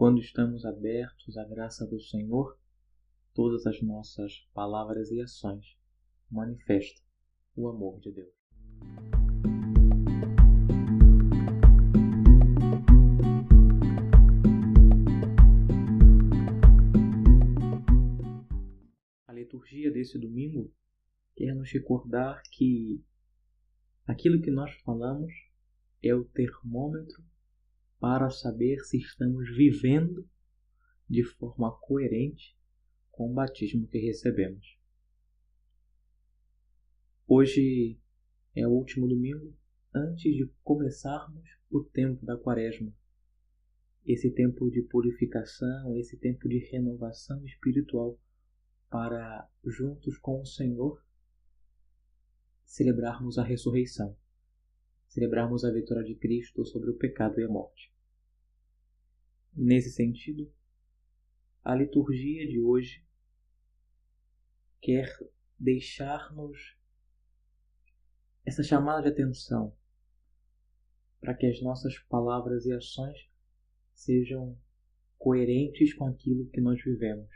Quando estamos abertos à graça do Senhor, todas as nossas palavras e ações manifestam o amor de Deus. A liturgia desse domingo quer nos recordar que aquilo que nós falamos é o termômetro para saber se estamos vivendo de forma coerente com o batismo que recebemos. Hoje é o último domingo antes de começarmos o tempo da Quaresma. Esse tempo de purificação, esse tempo de renovação espiritual para juntos com o Senhor celebrarmos a ressurreição, celebrarmos a vitória de Cristo sobre o pecado e a morte. Nesse sentido, a liturgia de hoje quer deixar-nos essa chamada de atenção para que as nossas palavras e ações sejam coerentes com aquilo que nós vivemos,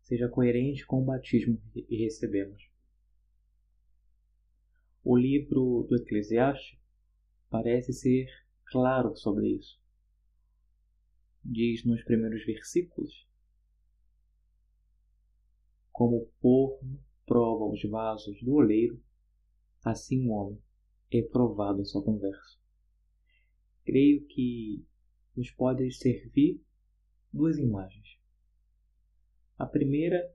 seja coerente com o batismo que recebemos. O livro do Eclesiastes parece ser claro sobre isso. Diz nos primeiros versículos: Como o porno prova os vasos do oleiro, assim o homem é provado em sua conversa. Creio que nos pode servir duas imagens. A primeira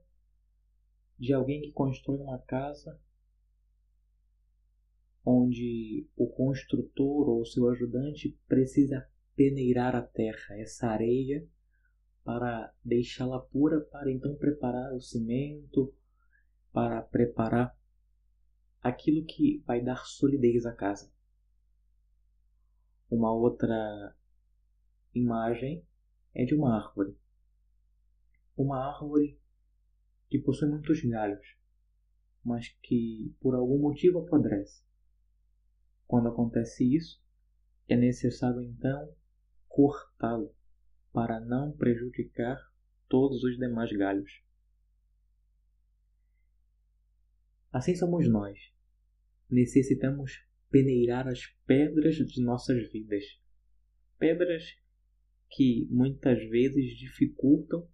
de alguém que constrói uma casa onde o construtor ou seu ajudante precisa peneirar a terra, essa areia, para deixá-la pura, para então preparar o cimento, para preparar aquilo que vai dar solidez à casa. Uma outra imagem é de uma árvore. Uma árvore que possui muitos galhos, mas que por algum motivo apodrece. Quando acontece isso, é necessário então cortá-lo para não prejudicar todos os demais galhos. Assim somos nós. Necessitamos peneirar as pedras de nossas vidas. Pedras que muitas vezes dificultam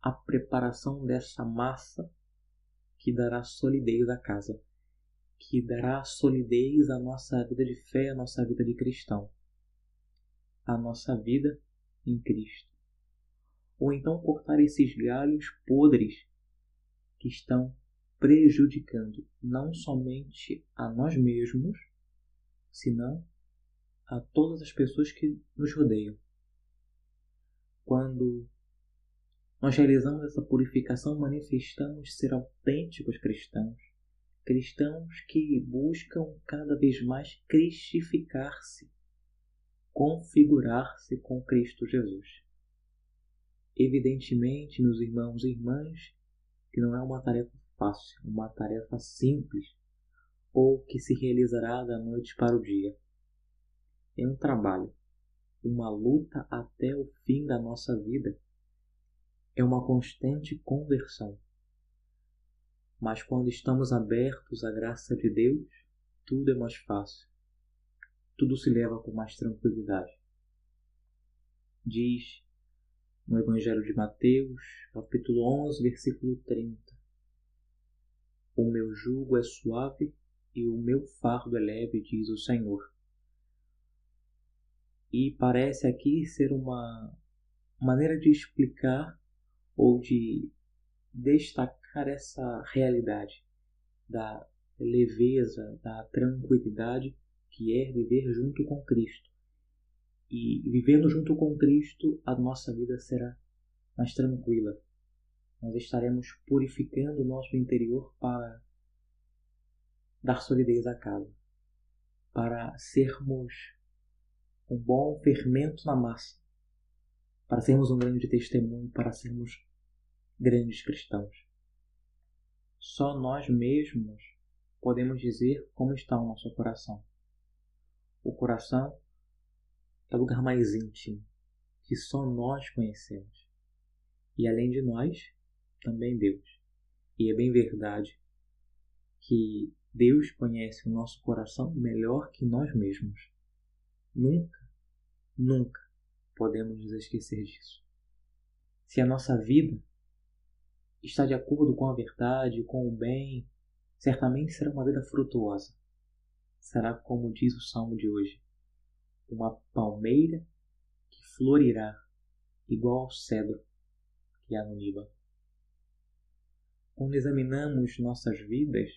a preparação dessa massa que dará solidez à casa que dará solidez à nossa vida de fé, à nossa vida de cristão, à nossa vida em Cristo. Ou então cortar esses galhos podres que estão prejudicando não somente a nós mesmos, senão a todas as pessoas que nos rodeiam. Quando nós realizamos essa purificação, manifestamos ser autênticos cristãos, cristãos que buscam cada vez mais cristificar-se, configurar-se com Cristo Jesus. Evidentemente, meus irmãos e irmãs, que não é uma tarefa fácil, uma tarefa simples ou que se realizará da noite para o dia. É um trabalho, uma luta até o fim da nossa vida. É uma constante conversão mas quando estamos abertos à graça de Deus, tudo é mais fácil. Tudo se leva com mais tranquilidade. Diz no Evangelho de Mateus, capítulo 11, versículo 30. O meu jugo é suave e o meu fardo é leve, diz o Senhor. E parece aqui ser uma maneira de explicar ou de destacar essa realidade da leveza, da tranquilidade que é viver junto com Cristo. E vivendo junto com Cristo, a nossa vida será mais tranquila. Nós estaremos purificando o nosso interior para dar solidez à casa, para sermos um bom fermento na massa, para sermos um grande testemunho, para sermos grandes cristãos. Só nós mesmos podemos dizer como está o nosso coração. O coração é o lugar mais íntimo que só nós conhecemos. E além de nós, também Deus. E é bem verdade que Deus conhece o nosso coração melhor que nós mesmos. Nunca, nunca podemos nos esquecer disso. Se a nossa vida está de acordo com a verdade, com o bem, certamente será uma vida frutuosa. Será como diz o salmo de hoje: uma palmeira que florirá igual ao cedro que há no Líbano. Quando examinamos nossas vidas,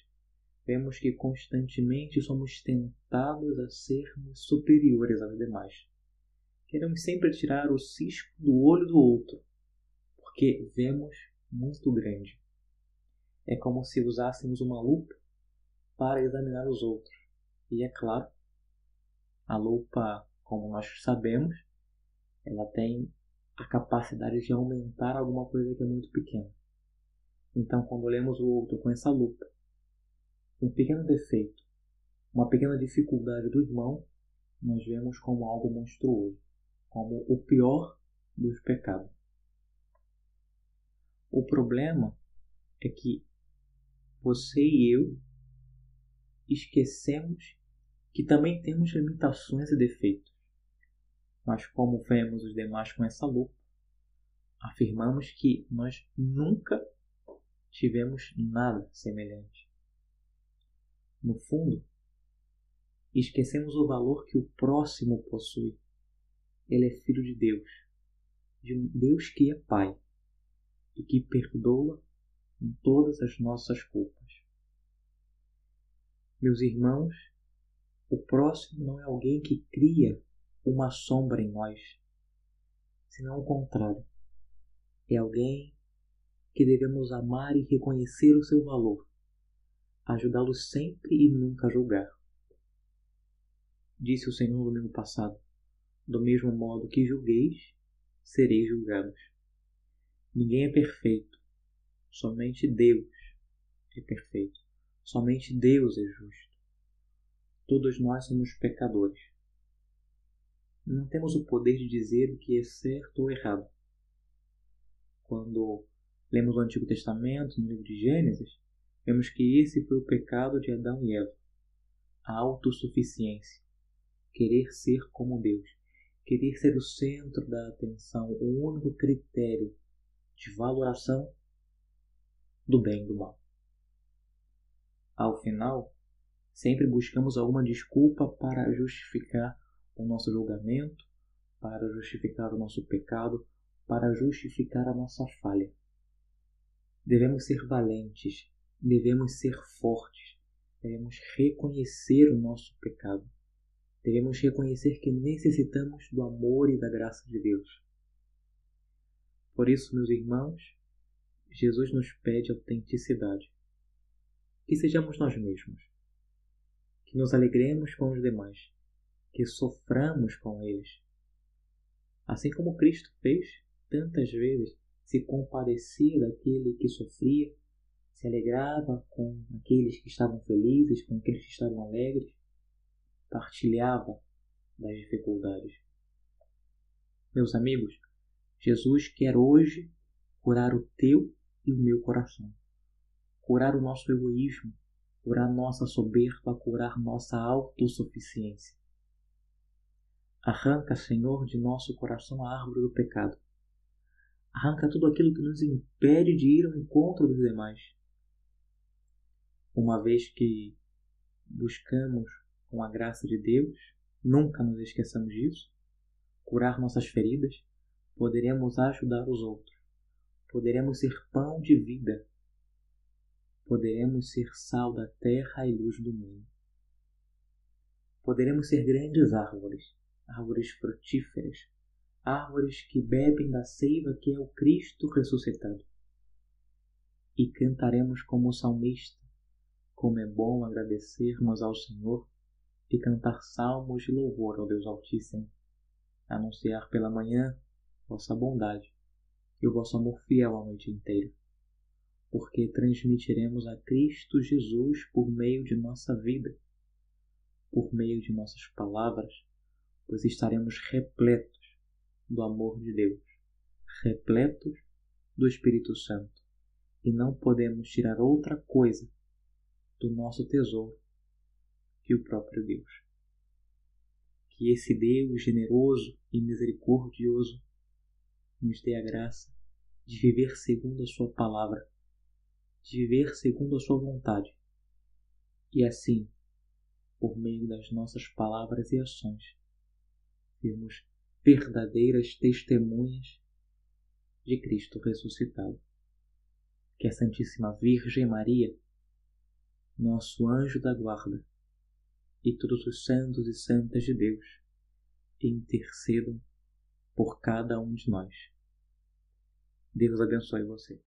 vemos que constantemente somos tentados a sermos superiores aos demais. Queremos sempre tirar o cisco do olho do outro, porque vemos muito grande. É como se usássemos uma lupa para examinar os outros. E é claro, a lupa, como nós sabemos, ela tem a capacidade de aumentar alguma coisa que é muito pequena. Então, quando olhamos o outro com essa lupa, um pequeno defeito, uma pequena dificuldade do irmão, nós vemos como algo monstruoso, como o pior dos pecados. O problema é que você e eu esquecemos que também temos limitações e defeitos. Mas como vemos os demais com essa lupa, afirmamos que nós nunca tivemos nada semelhante. No fundo, esquecemos o valor que o próximo possui. Ele é filho de Deus, de um Deus que é Pai e que perdoa em todas as nossas culpas. Meus irmãos, o próximo não é alguém que cria uma sombra em nós, senão o contrário. É alguém que devemos amar e reconhecer o seu valor, ajudá-lo sempre e nunca julgar. Disse o Senhor no domingo passado: Do mesmo modo que julgueis, sereis julgados. Ninguém é perfeito. Somente Deus é perfeito. Somente Deus é justo. Todos nós somos pecadores. Não temos o poder de dizer o que é certo ou errado. Quando lemos o Antigo Testamento, no livro de Gênesis, vemos que esse foi o pecado de Adão e Eva. A autossuficiência. Querer ser como Deus. Querer ser o centro da atenção, o único critério de valoração do bem e do mal. Ao final, sempre buscamos alguma desculpa para justificar o nosso julgamento, para justificar o nosso pecado, para justificar a nossa falha. Devemos ser valentes, devemos ser fortes, devemos reconhecer o nosso pecado, devemos reconhecer que necessitamos do amor e da graça de Deus. Por isso, meus irmãos, Jesus nos pede autenticidade. Que sejamos nós mesmos. Que nos alegremos com os demais. Que soframos com eles. Assim como Cristo fez tantas vezes, se compadecia daquele que sofria, se alegrava com aqueles que estavam felizes, com aqueles que estavam alegres, partilhava das dificuldades. Meus amigos, Jesus quer hoje curar o teu e o meu coração, curar o nosso egoísmo, curar nossa soberba, curar nossa autossuficiência. Arranca, Senhor, de nosso coração a árvore do pecado. Arranca tudo aquilo que nos impede de ir ao encontro dos demais. Uma vez que buscamos, com a graça de Deus, nunca nos esqueçamos disso, curar nossas feridas, poderemos ajudar os outros, poderemos ser pão de vida, poderemos ser sal da terra e luz do mundo. Poderemos ser grandes árvores, árvores frutíferas, árvores que bebem da seiva que é o Cristo ressuscitado. E cantaremos como o salmista, como é bom agradecermos ao Senhor e cantar salmos de louvor ao Deus Altíssimo, anunciar pela manhã vossa bondade e o vosso amor fiel a noite inteira, porque transmitiremos a Cristo Jesus por meio de nossa vida, por meio de nossas palavras, pois estaremos repletos do amor de Deus, repletos do Espírito Santo, e não podemos tirar outra coisa do nosso tesouro que o próprio Deus. Que esse Deus generoso e misericordioso nos dê a graça de viver segundo a Sua palavra, de viver segundo a Sua vontade, e assim, por meio das nossas palavras e ações, sermos verdadeiras testemunhas de Cristo ressuscitado. Que a Santíssima Virgem Maria, nosso anjo da guarda, e todos os santos e santas de Deus intercedam por cada um de nós. Deus abençoe você.